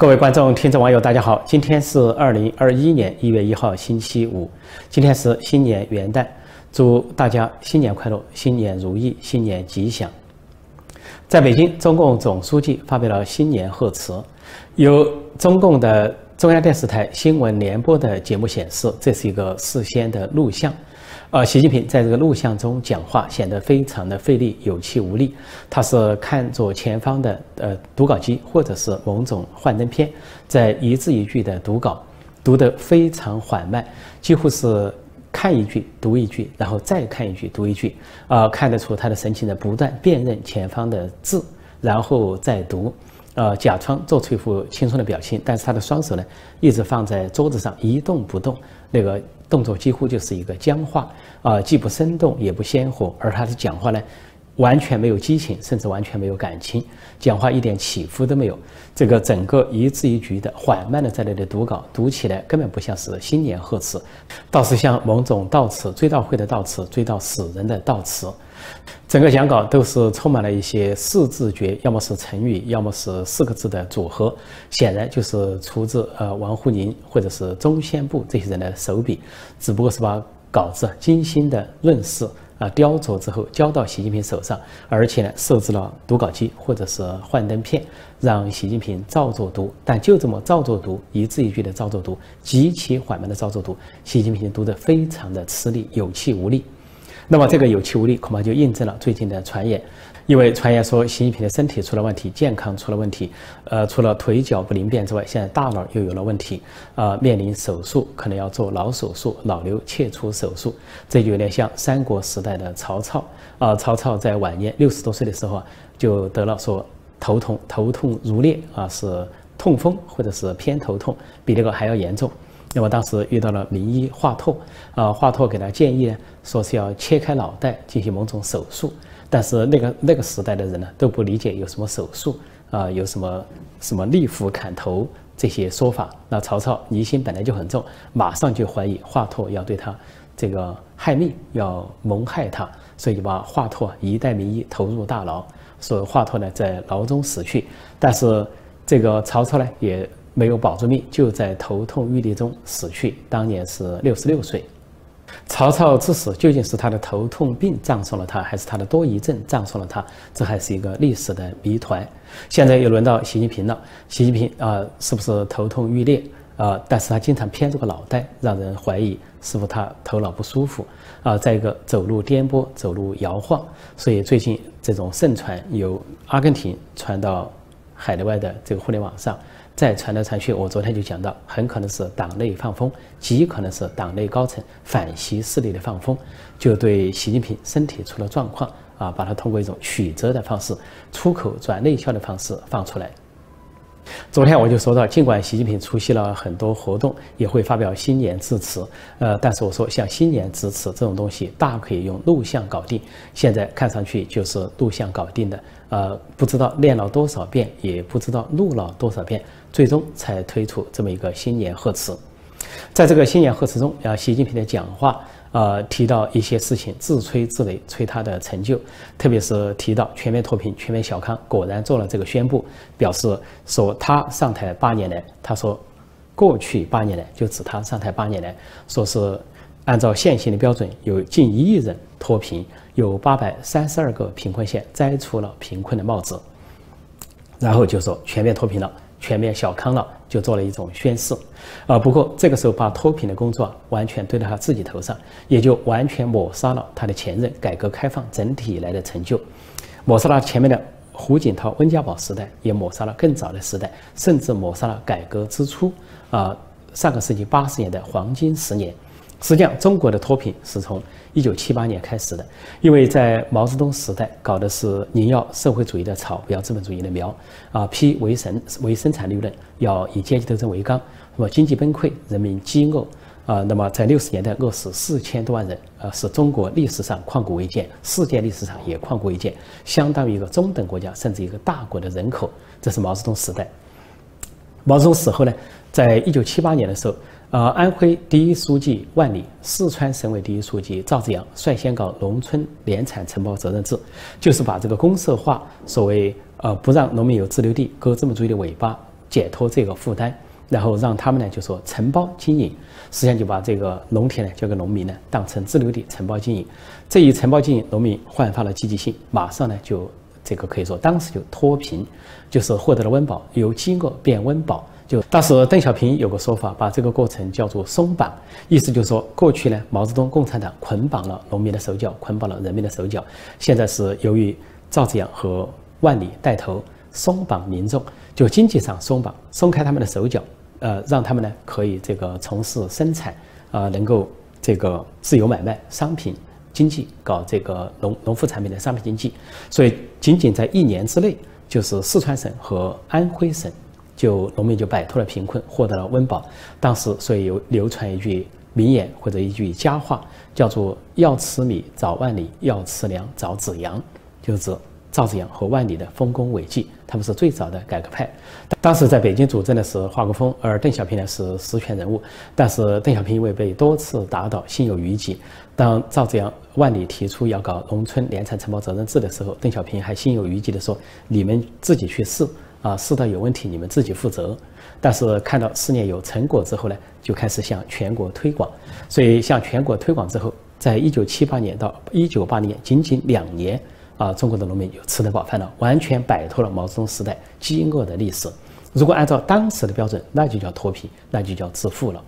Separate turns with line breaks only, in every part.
各位观众、听众、网友，大家好！今天是二零二一年一月一号，星期五。今天是新年元旦，祝大家新年快乐，新年如意，新年吉祥。在北京，中共总书记发表了新年贺词。由中共的中央电视台新闻联播的节目显示，这是一个事先的录像。呃，习近平在这个录像中讲话显得非常的费力、有气无力。他是看着前方的呃读稿机或者是某种幻灯片，在一字一句的读稿，读得非常缓慢，几乎是看一句读一句，然后再看一句读一句。啊，看得出他的神情在不断辨认前方的字，然后再读。呃，假装做出一副轻松的表情，但是他的双手呢一直放在桌子上一动不动，那个动作几乎就是一个僵化，啊，既不生动也不鲜活，而他的讲话呢完全没有激情，甚至完全没有感情，讲话一点起伏都没有。这个整个一字一句的缓慢的在那里读稿，读起来根本不像是新年贺词，倒是像某种悼词，追悼会的悼词，追悼死人的悼词。整个讲稿都是充满了一些四字诀，要么是成语，要么是四个字的组合，显然就是出自呃王沪宁或者是中宣部这些人的手笔，只不过是把稿子精心的润饰啊雕琢之后交到习近平手上，而且呢设置了读稿机或者是幻灯片，让习近平照着读，但就这么照着读，一字一句的照着读，极其缓慢的照着读，习近平读得非常的吃力，有气无力。那么这个有气无力，恐怕就印证了最近的传言，因为传言说习近平的身体出了问题，健康出了问题，呃，除了腿脚不灵便之外，现在大脑又有了问题，啊，面临手术，可能要做脑手术，脑瘤切除手术，这就有点像三国时代的曹操啊，曹操在晚年六十多岁的时候啊，就得了说头痛，头痛如裂啊，是痛风或者是偏头痛，比那个还要严重。那么当时遇到了名医华佗，啊，华佗给他建议呢，说是要切开脑袋进行某种手术，但是那个那个时代的人呢都不理解有什么手术啊，有什么什么立斧砍头这些说法。那曹操疑心本来就很重，马上就怀疑华佗要对他这个害命，要谋害他，所以就把华佗一代名医投入大牢，说华佗呢在牢中死去。但是这个曹操呢也。没有保住命，就在头痛欲裂中死去，当年是六十六岁。曹操之死究竟是他的头痛病葬送了他，还是他的多疑症葬送了他？这还是一个历史的谜团。现在又轮到习近平了，习近平啊，是不是头痛欲裂啊？但是他经常偏着个脑袋，让人怀疑是否他头脑不舒服啊？再一个，走路颠簸，走路摇晃，所以最近这种盛传由阿根廷传到海内外的这个互联网上。再传来传去，我昨天就讲到，很可能是党内放风，极可能是党内高层反习势力的放风，就对习近平身体出了状况啊，把他通过一种曲折的方式，出口转内销的方式放出来。昨天我就说到，尽管习近平出席了很多活动，也会发表新年致辞，呃，但是我说像新年致辞这种东西，大可以用录像搞定。现在看上去就是录像搞定的，呃，不知道练了多少遍，也不知道录了多少遍，最终才推出这么一个新年贺词。在这个新年贺词中，啊，习近平的讲话。呃，提到一些事情，自吹自擂，吹他的成就，特别是提到全面脱贫、全面小康，果然做了这个宣布，表示说他上台八年来，他说过去八年来，就指他上台八年来，说是按照现行的标准，有近一亿人脱贫，有八百三十二个贫困县摘除了贫困的帽子，然后就说全面脱贫了。全面小康了，就做了一种宣誓，啊，不过这个时候把脱贫的工作完全堆到他自己头上，也就完全抹杀了他的前任改革开放整体以来的成就，抹杀了前面的胡锦涛、温家宝时代，也抹杀了更早的时代，甚至抹杀了改革之初啊上个世纪八十年代黄金十年。实际上，中国的脱贫是从一九七八年开始的，因为在毛泽东时代搞的是宁要社会主义的草，不要资本主义的苗，啊，批为生为生产力论，要以阶级斗争为纲，那么经济崩溃，人民饥饿，啊，那么在六十年代饿死四千多万人，啊，是中国历史上旷古未见，世界历史上也旷古未见，相当于一个中等国家甚至一个大国的人口，这是毛泽东时代。毛泽东死后呢，在一九七八年的时候。呃，安徽第一书记万里，四川省委第一书记赵紫阳率先搞农村联产承包责任制，就是把这个公社化，所谓呃不让农民有自留地，割资本主义的尾巴，解脱这个负担，然后让他们呢就说承包经营，实际上就把这个农田呢交给农民呢当成自留地承包经营。这一承包经营，农民焕发了积极性，马上呢就这个可以说当时就脱贫，就是获得了温饱，由饥饿变温饱。就当时邓小平有个说法，把这个过程叫做松绑，意思就是说，过去呢，毛泽东共产党捆绑了农民的手脚，捆绑了人民的手脚，现在是由于赵紫阳和万里带头松绑民众，就经济上松绑，松开他们的手脚，呃，让他们呢可以这个从事生产，啊，能够这个自由买卖商品经济，搞这个农农副产品的商品经济，所以仅仅在一年之内，就是四川省和安徽省。就农民就摆脱了贫困，获得了温饱。当时所以有流传一句名言或者一句佳话，叫做“要吃米找万里，要吃粮找子阳”，就是指赵子阳和万里的丰功伟绩。他们是最早的改革派。当时在北京主政的是华国锋，而邓小平呢是实权人物。但是邓小平因为被多次打倒，心有余悸。当赵子阳、万里提出要搞农村联产承包责任制的时候，邓小平还心有余悸地说：“你们自己去试。”啊，试到有问题，你们自己负责。但是看到试验有成果之后呢，就开始向全国推广。所以向全国推广之后，在一九七八年到一九八零年，仅仅两年，啊，中国的农民就吃得饱饭了，完全摆脱了毛泽东时代饥饿的历史。如果按照当时的标准，那就叫脱贫，那就叫致富了。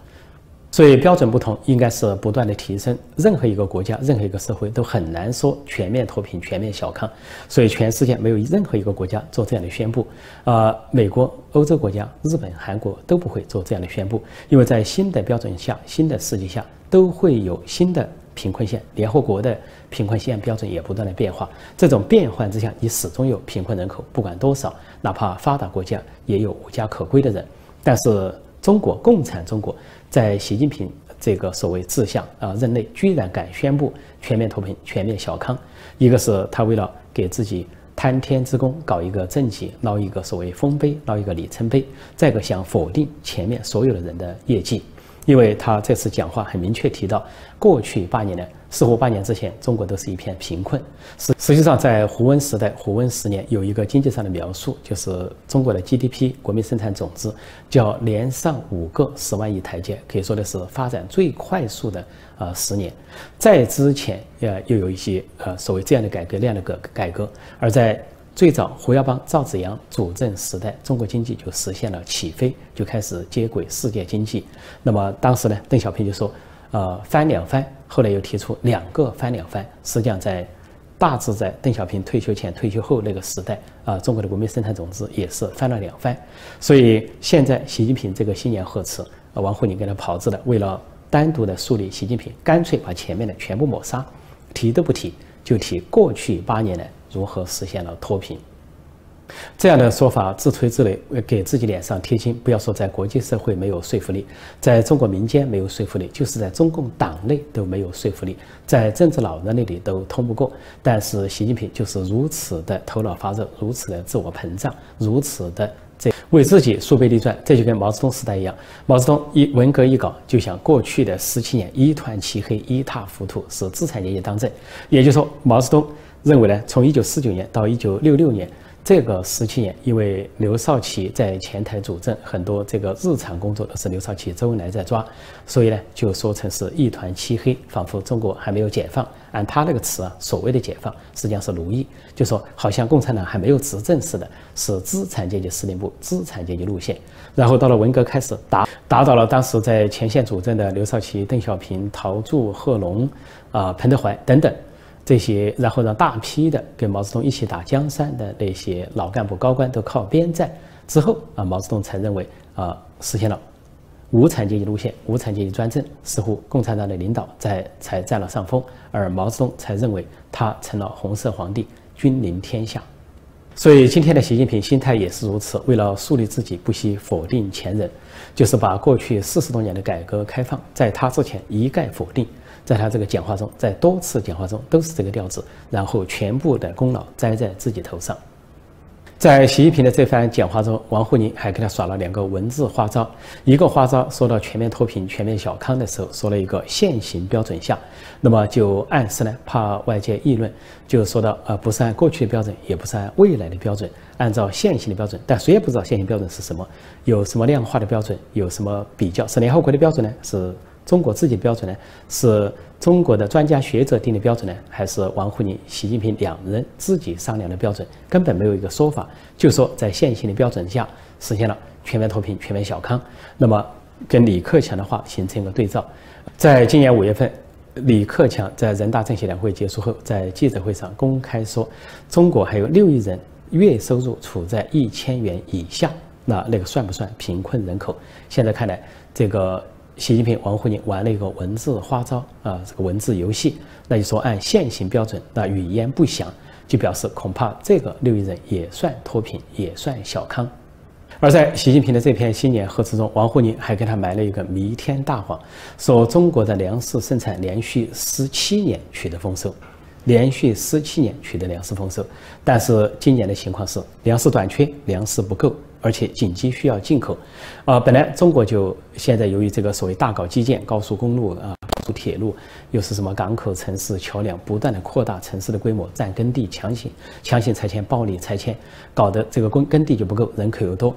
所以标准不同，应该是不断的提升。任何一个国家，任何一个社会都很难说全面脱贫、全面小康。所以全世界没有任何一个国家做这样的宣布。啊，美国、欧洲国家、日本、韩国都不会做这样的宣布，因为在新的标准下、新的世界下，都会有新的贫困线。联合国的贫困线标准也不断的变化。这种变换之下，你始终有贫困人口，不管多少，哪怕发达国家也有无家可归的人。但是中国共产中国。在习近平这个所谓志向啊任内，居然敢宣布全面脱贫、全面小康，一个是他为了给自己贪天之功，搞一个政绩，捞一个所谓丰碑，捞一个里程碑；再一个想否定前面所有的人的业绩。因为他这次讲话很明确提到，过去八年呢，似乎八年之前中国都是一片贫困。实实际上，在胡温时代、胡温十年有一个经济上的描述，就是中国的 GDP 国民生产总值叫连上五个十万亿台阶，可以说的是发展最快速的呃十年。在之前呃又有一些呃所谓这样的改革那样的改改革，而在。最早胡耀邦、赵紫阳主政时代，中国经济就实现了起飞，就开始接轨世界经济。那么当时呢，邓小平就说：“呃，翻两番。”后来又提出两个翻两番。实际上，在大致在邓小平退休前、退休后那个时代，啊，中国的国民生产总值也是翻了两番。所以现在习近平这个新年贺词，啊，王沪宁跟他炮制的，为了单独的树立习近平，干脆把前面的全部抹杀，提都不提，就提过去八年来。如何实现了脱贫？这样的说法自吹自擂，给自己脸上贴金。不要说在国际社会没有说服力，在中国民间没有说服力，就是在中共党内都没有说服力，在政治老人那里都通不过。但是习近平就是如此的头脑发热，如此的自我膨胀，如此的这为自己树碑立传。这就跟毛泽东时代一样，毛泽东一文革一搞，就像过去的十七年一团漆黑，一塌糊涂，是资产阶级当政。也就是说，毛泽东。认为呢，从一九四九年到一九六六年这个十七年，因为刘少奇在前台主政，很多这个日常工作都是刘少奇、周恩来在抓，所以呢，就说成是一团漆黑，仿佛中国还没有解放。按他那个词啊，所谓的解放，实际上是奴役，就说好像共产党还没有执政似的，是资产阶级司令部、资产阶级路线。然后到了文革开始打打倒了当时在前线主政的刘少奇、邓小平、陶铸、贺龙啊、彭德怀等等。这些，然后让大批的跟毛泽东一起打江山的那些老干部高官都靠边站之后啊，毛泽东才认为啊，实现了无产阶级路线、无产阶级专政，似乎共产党的领导在才占了上风，而毛泽东才认为他成了红色皇帝，君临天下。所以今天的习近平心态也是如此，为了树立自己，不惜否定前人，就是把过去四十多年的改革开放在他之前一概否定。在他这个讲话中，在多次讲话中都是这个调子，然后全部的功劳栽在自己头上。在习近平的这番讲话中，王沪宁还给他耍了两个文字花招。一个花招说到全面脱贫、全面小康的时候，说了一个现行标准下，那么就暗示呢，怕外界议论，就说到呃，不是按过去的标准，也不是按未来的标准，按照现行的标准。但谁也不知道现行标准是什么，有什么量化的标准，有什么比较？是联合国的标准呢？是？中国自己的标准呢，是中国的专家学者定的标准呢，还是王沪宁、习近平两人自己商量的标准？根本没有一个说法，就说在现行的标准下实现了全面脱贫、全面小康。那么跟李克强的话形成一个对照。在今年五月份，李克强在人大政协两会结束后，在记者会上公开说，中国还有六亿人月收入处在一千元以下，那那个算不算贫困人口？现在看来，这个。习近平、王沪宁玩了一个文字花招啊，这个文字游戏，那就说按现行标准，那语焉不详，就表示恐怕这个六亿人也算脱贫，也算小康。而在习近平的这篇新年贺词中，王沪宁还给他埋了一个弥天大谎，说中国的粮食生产连续十七年取得丰收，连续十七年取得粮食丰收，但是今年的情况是粮食短缺，粮食不够。而且紧急需要进口，啊，本来中国就现在由于这个所谓大搞基建，高速公路啊、高速铁路，又是什么港口、城市、桥梁，不断的扩大城市的规模，占耕地，强行强行拆迁、暴力拆迁，搞得这个耕耕地就不够，人口又多，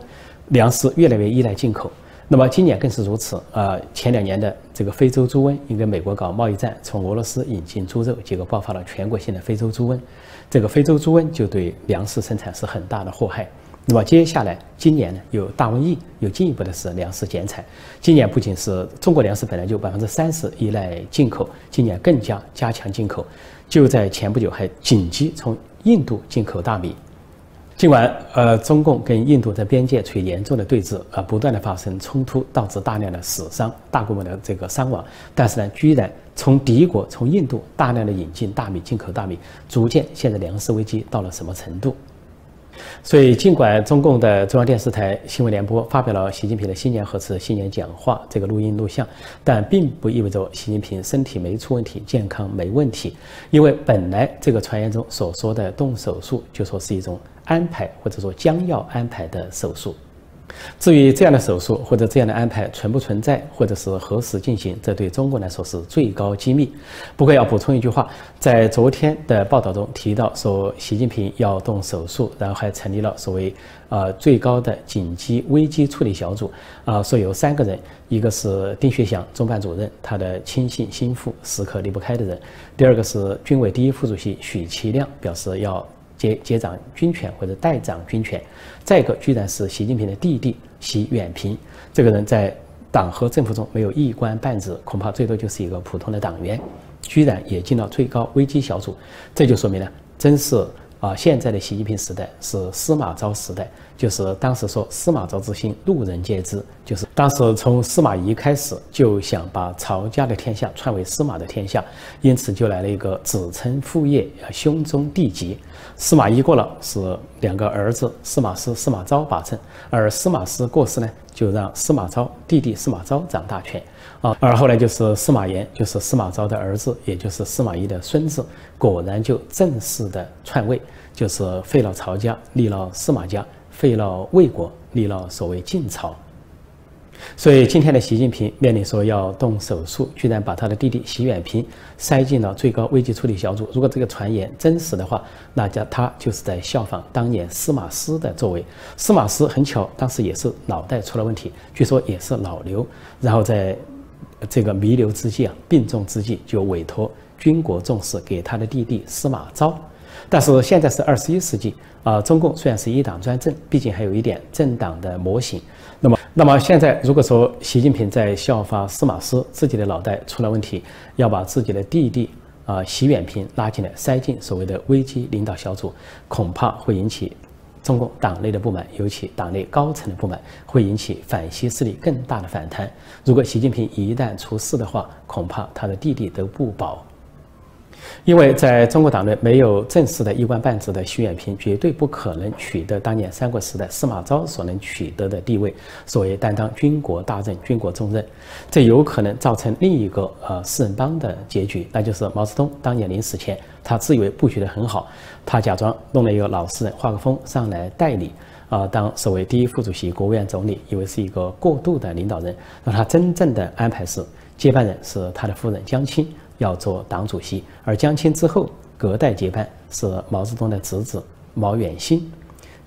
粮食越来越依赖进口。那么今年更是如此，啊，前两年的这个非洲猪瘟，因为美国搞贸易战，从俄罗斯引进猪肉，结果爆发了全国性的非洲猪瘟，这个非洲猪瘟就对粮食生产是很大的祸害。那么接下来，今年呢有大瘟疫，有进一步的是粮食减产。今年不仅是中国粮食本来就百分之三十依赖进口，今年更加加强进口。就在前不久还紧急从印度进口大米。尽管呃中共跟印度在边界处于严重的对峙，啊不断的发生冲突，导致大量的死伤、大规模的这个伤亡，但是呢，居然从敌国从印度大量的引进大米、进口大米，逐渐现在粮食危机到了什么程度？所以，尽管中共的中央电视台新闻联播发表了习近平的新年贺词、新年讲话这个录音录像，但并不意味着习近平身体没出问题、健康没问题。因为本来这个传言中所说的动手术，就说是一种安排或者说将要安排的手术。至于这样的手术或者这样的安排存不存在，或者是何时进行，这对中国来说是最高机密。不过要补充一句话，在昨天的报道中提到说，习近平要动手术，然后还成立了所谓呃最高的紧急危机处理小组，啊，说有三个人，一个是丁薛祥中办主任，他的亲信心腹，时刻离不开的人；第二个是军委第一副主席许其亮，表示要。接接掌军权或者代掌军权，再一个居然是习近平的弟弟习远平，这个人在党和政府中没有一官半职，恐怕最多就是一个普通的党员，居然也进了最高危机小组，这就说明了，真是。啊，现在的习近平时代是司马昭时代，就是当时说司马昭之心，路人皆知，就是当时从司马懿开始就想把曹家的天下篡为司马的天下，因此就来了一个子承父业，啊兄终弟及。司马懿过了，是两个儿子司马师、司马昭把政，而司马师过世呢，就让司马昭弟弟司马昭掌大权。啊，而后来就是司马炎，就是司马昭的儿子，也就是司马懿的孙子，果然就正式的篡位，就是废了曹家，立了司马家，废了魏国，立了所谓晋朝。所以今天的习近平面临说要动手术，居然把他的弟弟习远平塞进了最高危机处理小组。如果这个传言真实的话，那叫他就是在效仿当年司马师的作为。司马师很巧，当时也是脑袋出了问题，据说也是脑瘤，然后在。这个弥留之际啊，病重之际，就委托军国重视给他的弟弟司马昭。但是现在是二十一世纪啊，中共虽然是一党专政，毕竟还有一点政党的模型。那么，那么现在如果说习近平在效法司马师，自己的脑袋出了问题，要把自己的弟弟啊习远平拉进来，塞进所谓的危机领导小组，恐怕会引起。中共党内的不满，尤其党内高层的不满，会引起反西势力更大的反弹。如果习近平一旦出事的话，恐怕他的弟弟都不保。因为在中国党内没有正式的一官半职的徐远平，绝对不可能取得当年三国时代司马昭所能取得的地位，所谓担当军国大任、军国重任，这有可能造成另一个呃四人帮的结局，那就是毛泽东当年临死前，他自以为布局得很好，他假装弄了一个老实人华国锋上来代理啊，当所谓第一副主席、国务院总理，以为是一个过渡的领导人，那他真正的安排是接班人是他的夫人江青。要做党主席，而江青之后隔代接班是毛泽东的侄子毛远新，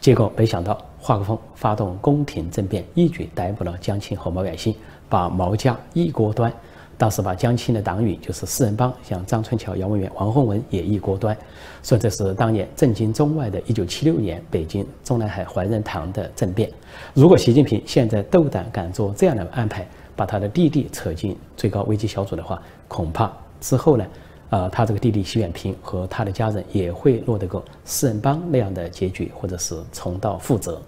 结果没想到华国锋发动宫廷政变，一举逮捕了江青和毛远新，把毛家一锅端。当时把江青的党羽就是四人帮，像张春桥、姚文元、王洪文也一锅端，说这是当年震惊中外的1976年北京中南海怀仁堂的政变。如果习近平现在斗胆敢做这样的安排，把他的弟弟扯进最高危机小组的话，恐怕。之后呢，啊，他这个弟弟习远平和他的家人也会落得个四人帮那样的结局，或者是重蹈覆辙，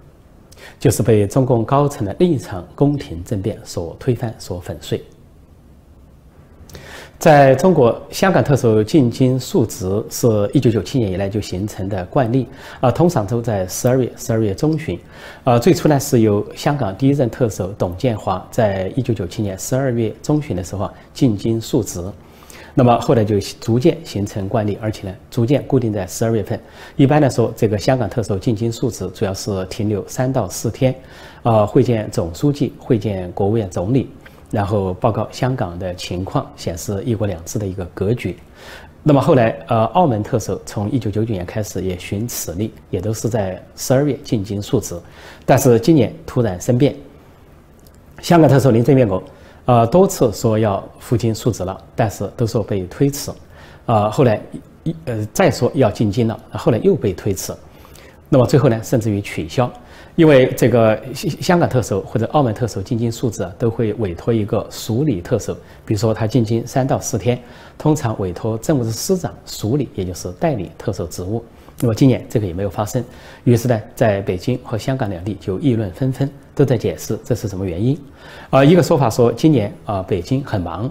就是被中共高层的另一场宫廷政变所推翻、所粉碎。在中国，香港特首进京述职是一九九七年以来就形成的惯例，啊，通常都在十二月、十二月中旬，啊，最初呢是由香港第一任特首董建华在一九九七年十二月中旬的时候啊进京述职。那么后来就逐渐形成惯例，而且呢，逐渐固定在十二月份。一般来说，这个香港特首进京述职主要是停留三到四天，啊，会见总书记，会见国务院总理，然后报告香港的情况，显示一国两制的一个格局。那么后来，呃，澳门特首从一九九九年开始也循此例，也都是在十二月进京述职。但是今年突然生变，香港特首林郑月娥。呃，多次说要赴京述职了，但是都说被推迟。啊，后来一呃再说要进京了，后来又被推迟。那么最后呢，甚至于取消，因为这个香港特首或者澳门特首进京述职都会委托一个署理特首，比如说他进京三到四天，通常委托政务司司长署理，也就是代理特首职务。那么今年这个也没有发生，于是呢，在北京和香港两地就议论纷纷，都在解释这是什么原因。啊，一个说法说今年啊，北京很忙，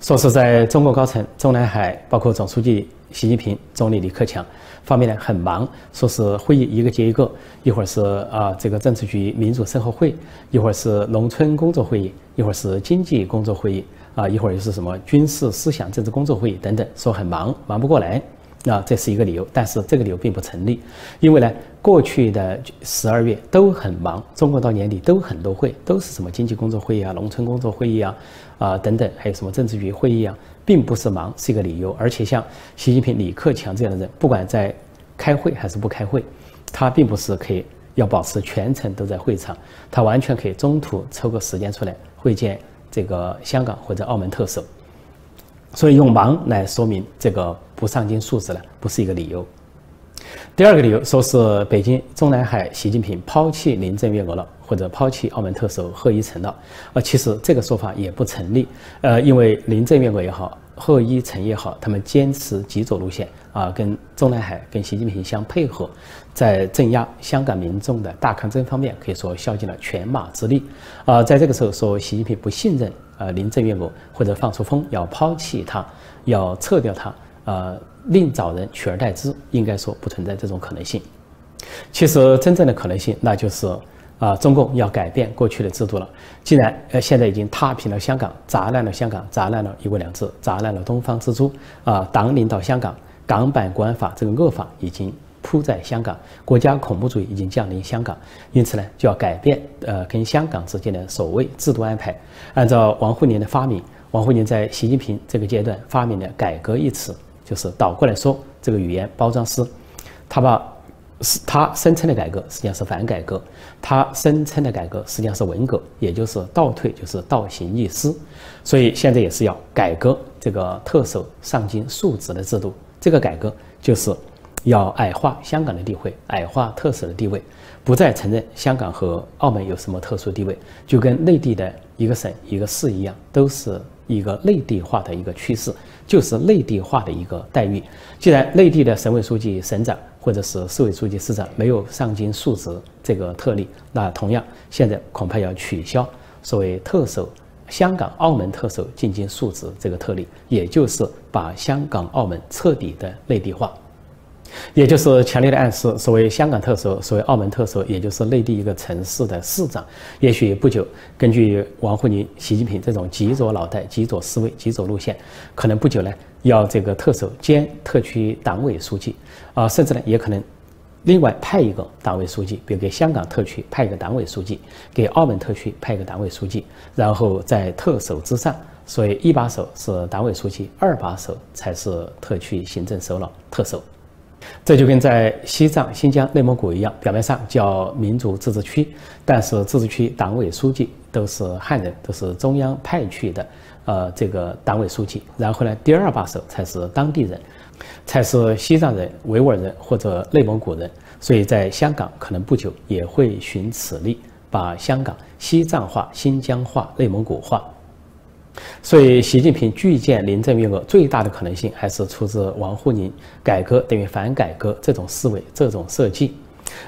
说是在中国高层、中南海，包括总书记习近平、总理李克强方面呢很忙，说是会议一个接一个，一会儿是啊这个政治局民主生活会，一会儿是农村工作会议，一会儿是经济工作会议，啊一会儿又是什么军事思想政治工作会议等等，说很忙，忙不过来。那这是一个理由，但是这个理由并不成立，因为呢，过去的十二月都很忙，中国到年底都很多会，都是什么经济工作会议啊、农村工作会议啊、啊等等，还有什么政治局会议啊，并不是忙，是一个理由。而且像习近平、李克强这样的人，不管在开会还是不开会，他并不是可以要保持全程都在会场，他完全可以中途抽个时间出来会见这个香港或者澳门特首。所以用忙来说明这个不上京素质呢，不是一个理由。第二个理由说是北京中南海，习近平抛弃林郑月娥了，或者抛弃澳门特首贺一诚了。呃，其实这个说法也不成立。呃，因为林郑月娥也好，贺一诚也好，他们坚持极左路线啊，跟中南海、跟习近平相配合，在镇压香港民众的大抗争方面，可以说效尽了全马之力。啊，在这个时候说习近平不信任。呃，林郑月娥或者放出风要抛弃他，要撤掉他，呃，另找人取而代之，应该说不存在这种可能性。其实真正的可能性，那就是啊，中共要改变过去的制度了。既然呃现在已经踏平了香港，砸烂了香港，砸烂了一国两制，砸烂了东方之珠啊，党领导香港，港版国安法这个恶法已经。铺在香港，国家恐怖主义已经降临香港，因此呢，就要改变呃跟香港之间的所谓制度安排。按照王沪宁的发明，王沪宁在习近平这个阶段发明的“改革”一词，就是倒过来说这个语言包装师，他把是他声称的改革实际上是反改革，他声称的改革实际上是文革，也就是倒退，就是倒行逆施。所以现在也是要改革这个特首上京述职的制度，这个改革就是。要矮化香港的地位，矮化特首的地位，不再承认香港和澳门有什么特殊地位，就跟内地的一个省一个市一样，都是一个内地化的一个趋势，就是内地化的一个待遇。既然内地的省委书记、省长或者是市委书记、市长没有上京述职这个特例，那同样现在恐怕要取消所谓特首香港、澳门特首进京述职这个特例，也就是把香港、澳门彻底的内地化。也就是强烈的暗示，所谓香港特首，所谓澳门特首，也就是内地一个城市的市长。也许不久，根据王沪宁、习近平这种极左脑袋、极左思维、极左路线，可能不久呢，要这个特首兼特区党委书记，啊，甚至呢，也可能另外派一个党委书记，比如给香港特区派一个党委书记，给澳门特区派一个党委书记，然后在特首之上，所以一把手是党委书记，二把手才是特区行政首脑、特首。这就跟在西藏、新疆、内蒙古一样，表面上叫民族自治区，但是自治区党委书记都是汉人，都是中央派去的，呃，这个党委书记。然后呢，第二把手才是当地人，才是西藏人、维吾尔人或者内蒙古人。所以在香港，可能不久也会寻此例，把香港西藏化、新疆化、内蒙古化。所以，习近平拒见林郑月娥最大的可能性还是出自王沪宁“改革等于反改革”这种思维、这种设计。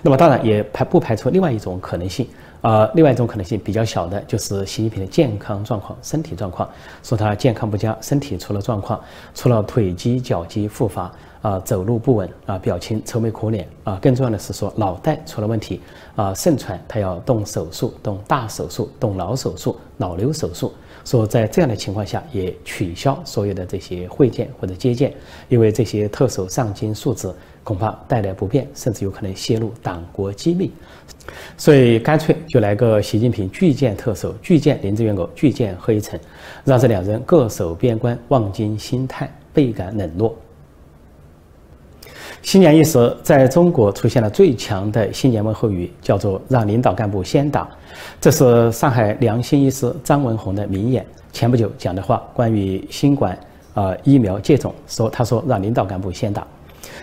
那么，当然也排不排除另外一种可能性。啊，另外一种可能性比较小的，就是习近平的健康状况、身体状况，说他健康不佳，身体出了状况，除了腿肌、脚肌复发，啊，走路不稳，啊，表情愁眉苦脸，啊，更重要的是说脑袋出了问题，啊，肾传他要动手术，动大手术，动脑手术、脑瘤手术。说在这样的情况下，也取消所有的这些会见或者接见，因为这些特首上京述职，恐怕带来不便，甚至有可能泄露党国机密，所以干脆就来个习近平拒见特首，拒见林郑月娥，拒见贺一诚，让这两人各守边关，望京兴叹，倍感冷落。新年伊始，在中国出现了最强的新年问候语，叫做“让领导干部先打”。这是上海良心医师张文宏的名言。前不久讲的话，关于新冠啊疫苗接种，说他说让领导干部先打，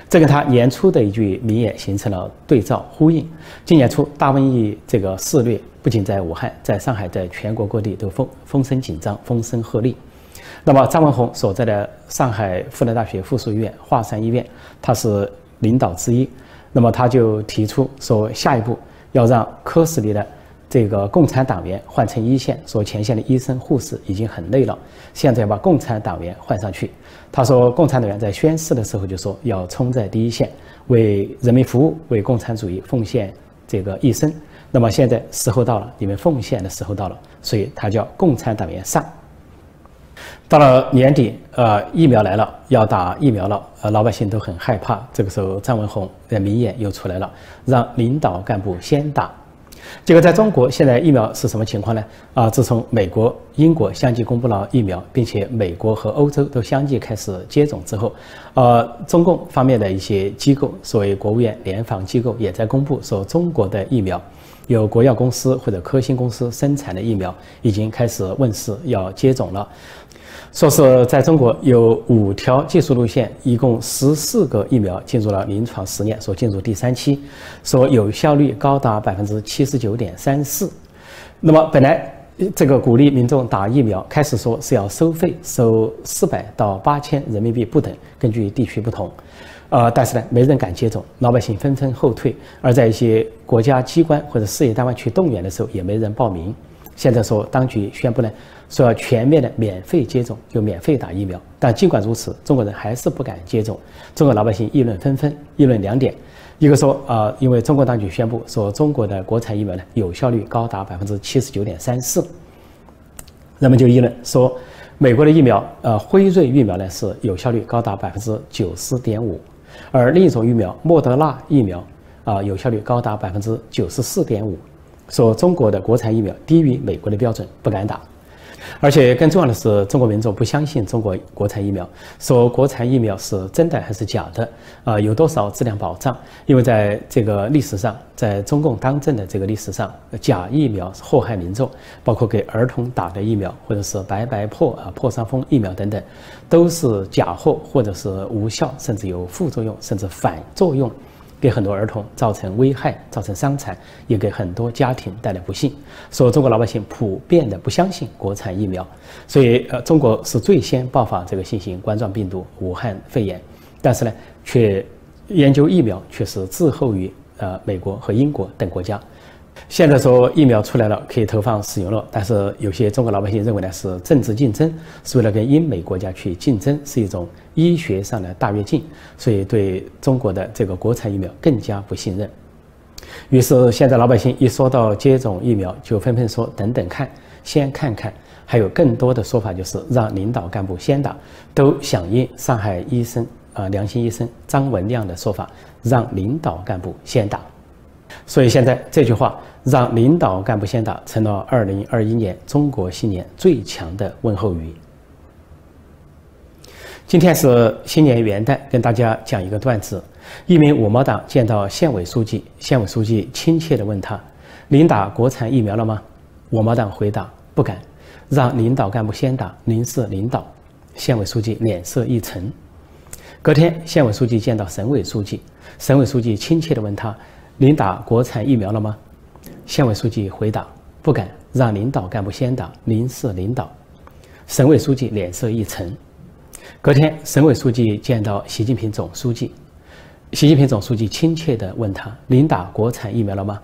这跟他年初的一句名言形成了对照呼应。今年初大瘟疫这个肆虐，不仅在武汉，在上海，在全国各地都风风声紧张，风声鹤唳。那么张文宏所在的上海复旦大学附属医院华山医院，他是领导之一，那么他就提出说，下一步要让科室里的这个共产党员换成一线，说前线的医生护士已经很累了，现在要把共产党员换上去。他说，共产党员在宣誓的时候就说要冲在第一线，为人民服务，为共产主义奉献这个一生。那么现在时候到了，你们奉献的时候到了，所以他叫共产党员上。到了年底，呃，疫苗来了，要打疫苗了，呃，老百姓都很害怕。这个时候，张文宏的名言又出来了，让领导干部先打。结果，在中国现在疫苗是什么情况呢？啊，自从美国、英国相继公布了疫苗，并且美国和欧洲都相继开始接种之后，呃，中共方面的一些机构，所谓国务院联防机构也在公布说，中国的疫苗有国药公司或者科兴公司生产的疫苗已经开始问世，要接种了。说是在中国有五条技术路线，一共十四个疫苗进入了临床实验，说进入第三期，说有效率高达百分之七十九点三四。那么本来这个鼓励民众打疫苗，开始说是要收费，收四百到八千人民币不等，根据地区不同。呃，但是呢，没人敢接种，老百姓纷纷后退。而在一些国家机关或者事业单位去动员的时候，也没人报名。现在说当局宣布呢。说要全面的免费接种，就免费打疫苗。但尽管如此，中国人还是不敢接种。中国老百姓议论纷纷，议论两点：一个说啊，因为中国当局宣布说中国的国产疫苗呢有效率高达百分之七十九点三四，人们就议论说美国的疫苗，呃，辉瑞疫苗呢是有效率高达百分之九十点五，而另一种疫苗莫德纳疫苗啊有效率高达百分之九十四点五，说中国的国产疫苗低于美国的标准，不敢打。而且更重要的是，中国民众不相信中国国产疫苗，说国产疫苗是真的还是假的？啊，有多少质量保障？因为在这个历史上，在中共当政的这个历史上，假疫苗祸害民众，包括给儿童打的疫苗，或者是白白破啊破伤风疫苗等等，都是假货，或者是无效，甚至有副作用，甚至反作用。给很多儿童造成危害，造成伤残，也给很多家庭带来不幸。所以中国老百姓普遍的不相信国产疫苗，所以呃，中国是最先爆发这个新型冠状病毒武汉肺炎，但是呢，却研究疫苗却是滞后于呃美国和英国等国家。现在说疫苗出来了，可以投放使用了，但是有些中国老百姓认为呢是政治竞争，是为了跟英美国家去竞争，是一种医学上的大跃进，所以对中国的这个国产疫苗更加不信任。于是现在老百姓一说到接种疫苗，就纷纷说等等看，先看看。还有更多的说法就是让领导干部先打，都响应上海医生啊良心医生张文亮的说法，让领导干部先打。所以现在这句话“让领导干部先打”成了2021年中国新年最强的问候语。今天是新年元旦，跟大家讲一个段子：一名五毛党见到县委书记，县委书记亲切地问他：“您打国产疫苗了吗？”五毛党回答：“不敢。”让领导干部先打，您是领导。县委书记脸色一沉。隔天，县委书记见到省委书记，省委书记亲切地问他。您打国产疫苗了吗？县委书记回答：“不敢让领导干部先打，您是领导。”省委书记脸色一沉。隔天，省委书记见到习近平总书记，习近平总书记亲切地问他：“您打国产疫苗了吗？”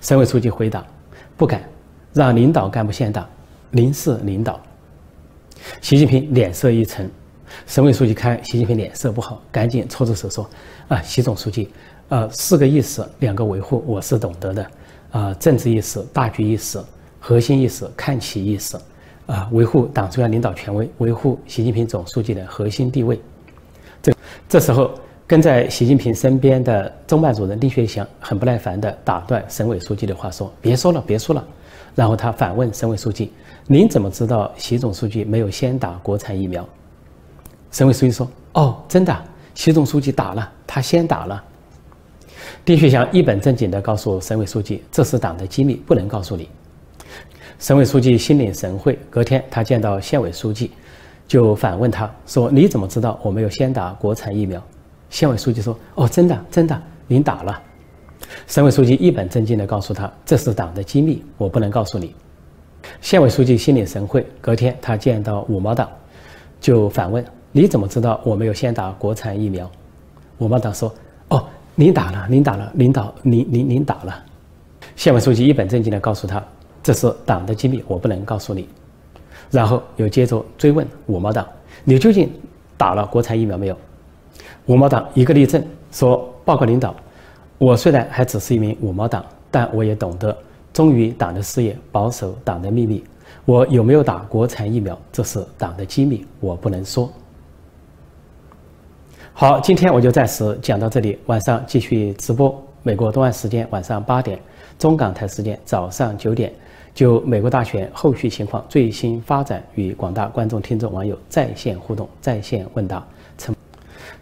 省委书记回答：“不敢让领导干部先打，您是领导。”习近平脸色一沉。省委书记看习近平脸色不好，赶紧搓着手说：“啊，习总书记。”呃，四个意识，两个维护，我是懂得的。啊，政治意识、大局意识、核心意识、看齐意识，啊，维护党中央领导权威，维护习近平总书记的核心地位。这这时候，跟在习近平身边的中办主任丁薛祥很不耐烦地打断省委书记的话，说：“别说了，别说了。”然后他反问省委书记：“您怎么知道习总书记没有先打国产疫苗？”省委书记说：“哦，真的，习总书记打了，他先打了。”丁薛祥一本正经地告诉省委书记：“这是党的机密，不能告诉你。”省委书记心领神会。隔天，他见到县委书记，就反问他说：“你怎么知道我没有先打国产疫苗？”县委书记说：“哦，真的，真的，您打了。”省委书记一本正经地告诉他：“这是党的机密，我不能告诉你。”县委书记心领神会。隔天，他见到五毛党，就反问：“你怎么知道我没有先打国产疫苗？”五毛党说：“。”您打了，您打了，领导，您您您打了。县委书记一本正经地告诉他：“这是党的机密，我不能告诉你。”然后又接着追问五毛党：“你究竟打了国产疫苗没有？”五毛党一个立正说：“报告领导，我虽然还只是一名五毛党，但我也懂得忠于党的事业，保守党的秘密。我有没有打国产疫苗，这是党的机密，我不能说。”好，今天我就暂时讲到这里。晚上继续直播，美国东岸时间晚上八点，中港台时间早上九点，就美国大选后续情况最新发展与广大观众、听众、网友在线互动、在线问答。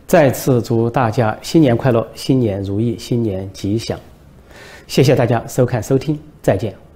再次祝大家新年快乐，新年如意，新年吉祥！谢谢大家收看收听，再见。